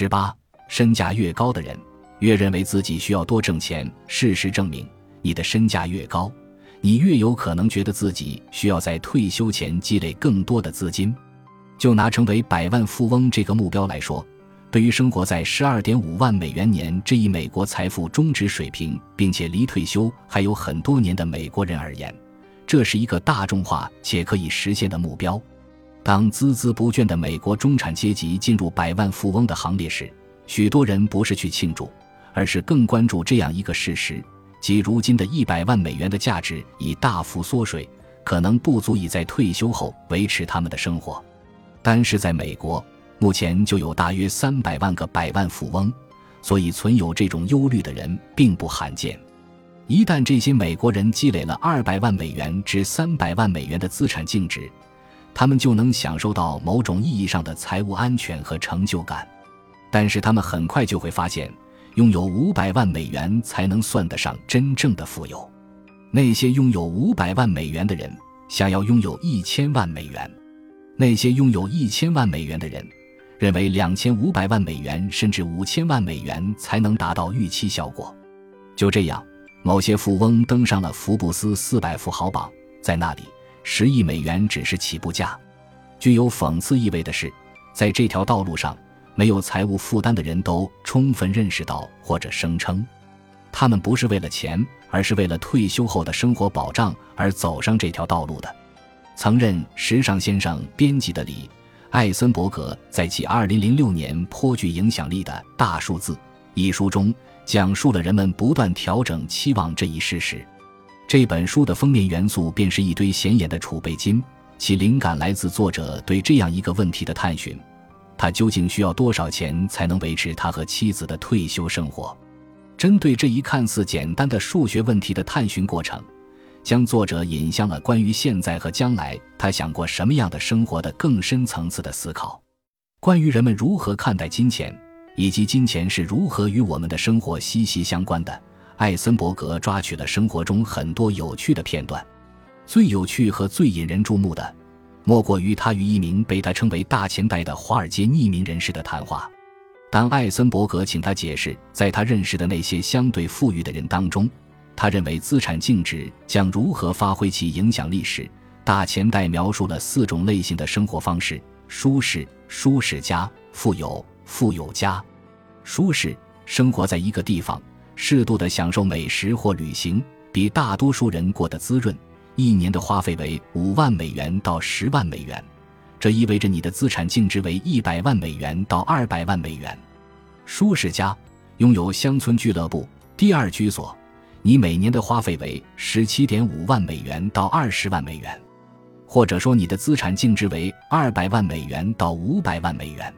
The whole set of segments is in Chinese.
十八，身价越高的人，越认为自己需要多挣钱。事实证明，你的身价越高，你越有可能觉得自己需要在退休前积累更多的资金。就拿成为百万富翁这个目标来说，对于生活在十二点五万美元年这一美国财富中值水平，并且离退休还有很多年的美国人而言，这是一个大众化且可以实现的目标。当孜孜不倦的美国中产阶级进入百万富翁的行列时，许多人不是去庆祝，而是更关注这样一个事实：即如今的一百万美元的价值已大幅缩水，可能不足以在退休后维持他们的生活。单是在美国，目前就有大约三百万个百万富翁，所以存有这种忧虑的人并不罕见。一旦这些美国人积累了二百万美元至三百万美元的资产净值，他们就能享受到某种意义上的财务安全和成就感，但是他们很快就会发现，拥有五百万美元才能算得上真正的富有。那些拥有五百万美元的人想要拥有一千万美元，那些拥有一千万美元的人认为两千五百万美元甚至五千万美元才能达到预期效果。就这样，某些富翁登上了福布斯四百富豪榜，在那里。十亿美元只是起步价。具有讽刺意味的是，在这条道路上，没有财务负担的人都充分认识到或者声称，他们不是为了钱，而是为了退休后的生活保障而走上这条道路的。曾任《时尚先生》编辑的李·艾森伯格在其2006年颇具影响力的《大数字》一书中，讲述了人们不断调整期望这一事实。这本书的封面元素便是一堆显眼的储备金，其灵感来自作者对这样一个问题的探寻：他究竟需要多少钱才能维持他和妻子的退休生活？针对这一看似简单的数学问题的探寻过程，将作者引向了关于现在和将来他想过什么样的生活的更深层次的思考，关于人们如何看待金钱，以及金钱是如何与我们的生活息息相关的。艾森伯格抓取了生活中很多有趣的片段，最有趣和最引人注目的，莫过于他与一名被他称为“大钱袋”的华尔街匿名人士的谈话。当艾森伯格请他解释，在他认识的那些相对富裕的人当中，他认为资产净值将如何发挥其影响力时，大钱袋描述了四种类型的生活方式：舒适、舒适家、富有、富有家。舒适，生活在一个地方。适度的享受美食或旅行，比大多数人过得滋润。一年的花费为五万美元到十万美元，这意味着你的资产净值为一百万美元到二百万美元。舒适家拥有乡村俱乐部、第二居所，你每年的花费为十七点五万美元到二十万美元，或者说你的资产净值为二百万美元到五百万美元。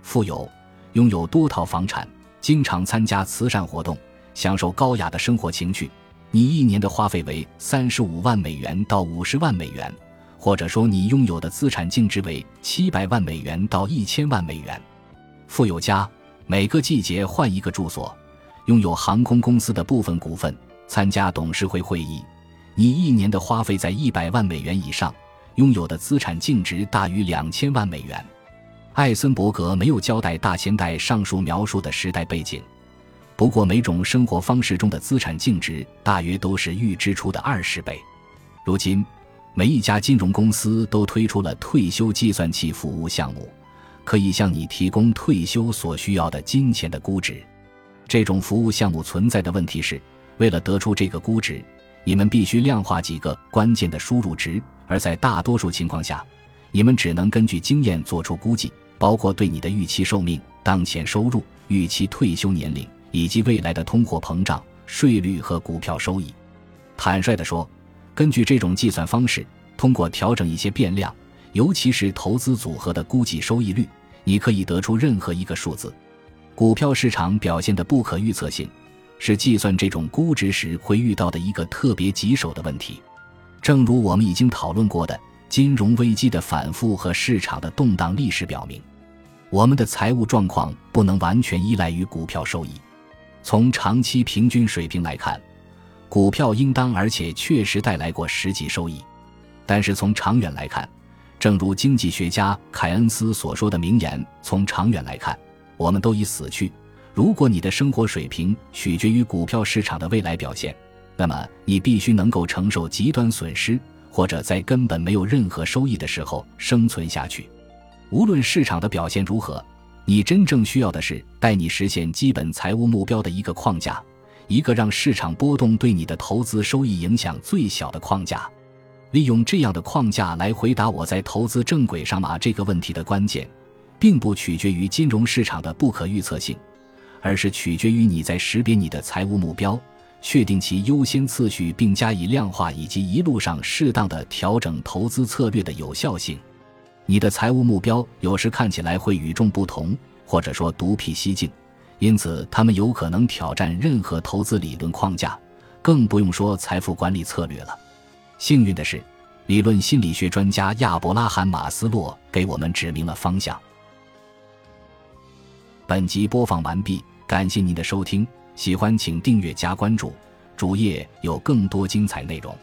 富有拥有多套房产，经常参加慈善活动。享受高雅的生活情趣，你一年的花费为三十五万美元到五十万美元，或者说你拥有的资产净值为七百万美元到一千万美元。富有家每个季节换一个住所，拥有航空公司的部分股份，参加董事会会议，你一年的花费在一百万美元以上，拥有的资产净值大于两千万美元。艾森伯格没有交代大钱袋上述描述的时代背景。不过，每种生活方式中的资产净值大约都是预支出的二十倍。如今，每一家金融公司都推出了退休计算器服务项目，可以向你提供退休所需要的金钱的估值。这种服务项目存在的问题是，为了得出这个估值，你们必须量化几个关键的输入值，而在大多数情况下，你们只能根据经验做出估计，包括对你的预期寿命、当前收入、预期退休年龄。以及未来的通货膨胀、税率和股票收益。坦率地说，根据这种计算方式，通过调整一些变量，尤其是投资组合的估计收益率，你可以得出任何一个数字。股票市场表现的不可预测性，是计算这种估值时会遇到的一个特别棘手的问题。正如我们已经讨论过的，金融危机的反复和市场的动荡历史表明，我们的财务状况不能完全依赖于股票收益。从长期平均水平来看，股票应当而且确实带来过实际收益。但是从长远来看，正如经济学家凯恩斯所说的名言：“从长远来看，我们都已死去。如果你的生活水平取决于股票市场的未来表现，那么你必须能够承受极端损失，或者在根本没有任何收益的时候生存下去。无论市场的表现如何，你真正需要的是带你实现基本财务目标的一个框架，一个让市场波动对你的投资收益影响最小的框架。利用这样的框架来回答我在投资正轨上吗这个问题的关键，并不取决于金融市场的不可预测性，而是取决于你在识别你的财务目标。确定其优先次序，并加以量化，以及一路上适当的调整投资策略的有效性。你的财务目标有时看起来会与众不同，或者说独辟蹊径，因此他们有可能挑战任何投资理论框架，更不用说财富管理策略了。幸运的是，理论心理学专家亚伯拉罕·马斯洛给我们指明了方向。本集播放完毕，感谢您的收听。喜欢请订阅加关注，主页有更多精彩内容。